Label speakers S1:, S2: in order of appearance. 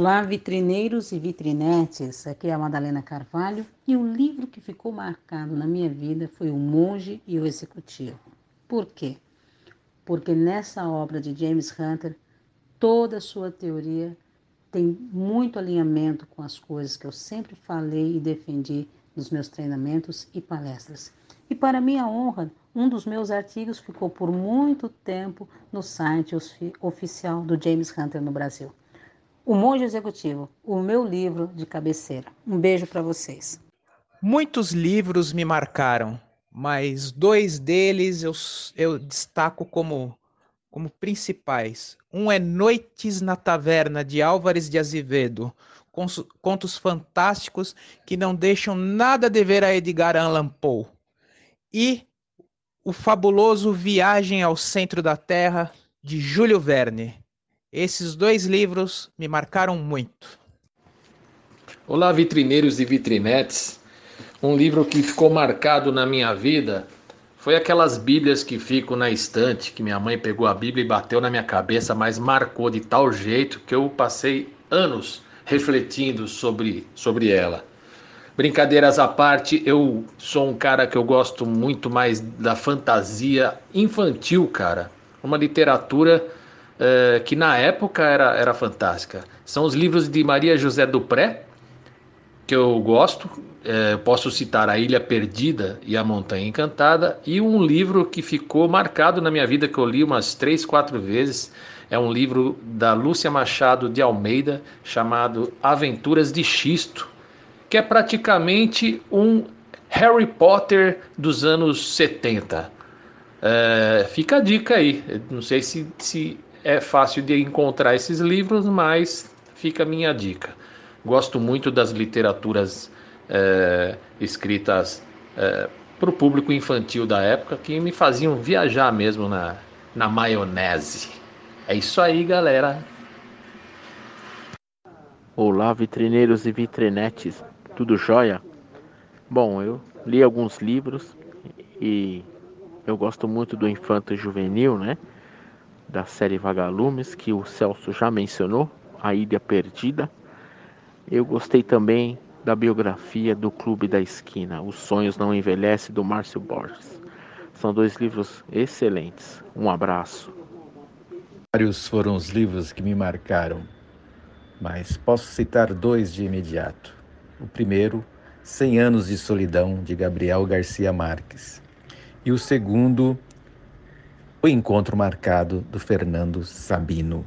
S1: Olá, vitrineiros e vitrinetes. Aqui é a Madalena Carvalho e o livro que ficou marcado na minha vida foi O Monge e o Executivo. Por quê? Porque nessa obra de James Hunter, toda a sua teoria tem muito alinhamento com as coisas que eu sempre falei e defendi nos meus treinamentos e palestras. E para minha honra, um dos meus artigos ficou por muito tempo no site oficial do James Hunter no Brasil. O Monge Executivo, o meu livro de cabeceira. Um beijo para vocês.
S2: Muitos livros me marcaram, mas dois deles eu, eu destaco como, como principais. Um é Noites na Taverna, de Álvares de Azevedo, contos fantásticos que não deixam nada dever a Edgar Allan Poe. E o fabuloso Viagem ao Centro da Terra, de Júlio Verne. Esses dois livros me marcaram muito.
S3: Olá, vitrineiros e vitrinetes. Um livro que ficou marcado na minha vida foi aquelas Bíblias que ficam na estante, que minha mãe pegou a Bíblia e bateu na minha cabeça, mas marcou de tal jeito que eu passei anos refletindo sobre, sobre ela. Brincadeiras à parte, eu sou um cara que eu gosto muito mais da fantasia infantil, cara. Uma literatura é, que na época era, era fantástica. São os livros de Maria José Dupré, que eu gosto. É, posso citar A Ilha Perdida e A Montanha Encantada, e um livro que ficou marcado na minha vida, que eu li umas três, quatro vezes. É um livro da Lúcia Machado de Almeida, chamado Aventuras de Xisto, que é praticamente um Harry Potter dos anos 70. É, fica a dica aí. Não sei se, se é fácil de encontrar esses livros, mas fica a minha dica. Gosto muito das literaturas é, escritas é, para o público infantil da época que me faziam viajar mesmo na, na maionese. É isso aí, galera.
S4: Olá, vitrineiros e vitrinetes, tudo jóia? Bom, eu li alguns livros e eu gosto muito do Infanto Juvenil, né? Da série Vagalumes, que o Celso já mencionou, A Ilha Perdida. Eu gostei também da biografia do Clube da Esquina, Os Sonhos Não Envelhecem, do Márcio Borges. São dois livros excelentes. Um abraço.
S5: Vários foram os livros que me marcaram, mas posso citar dois de imediato. O primeiro, Cem Anos de Solidão, de Gabriel Garcia Marques. E o segundo, o encontro marcado do Fernando Sabino.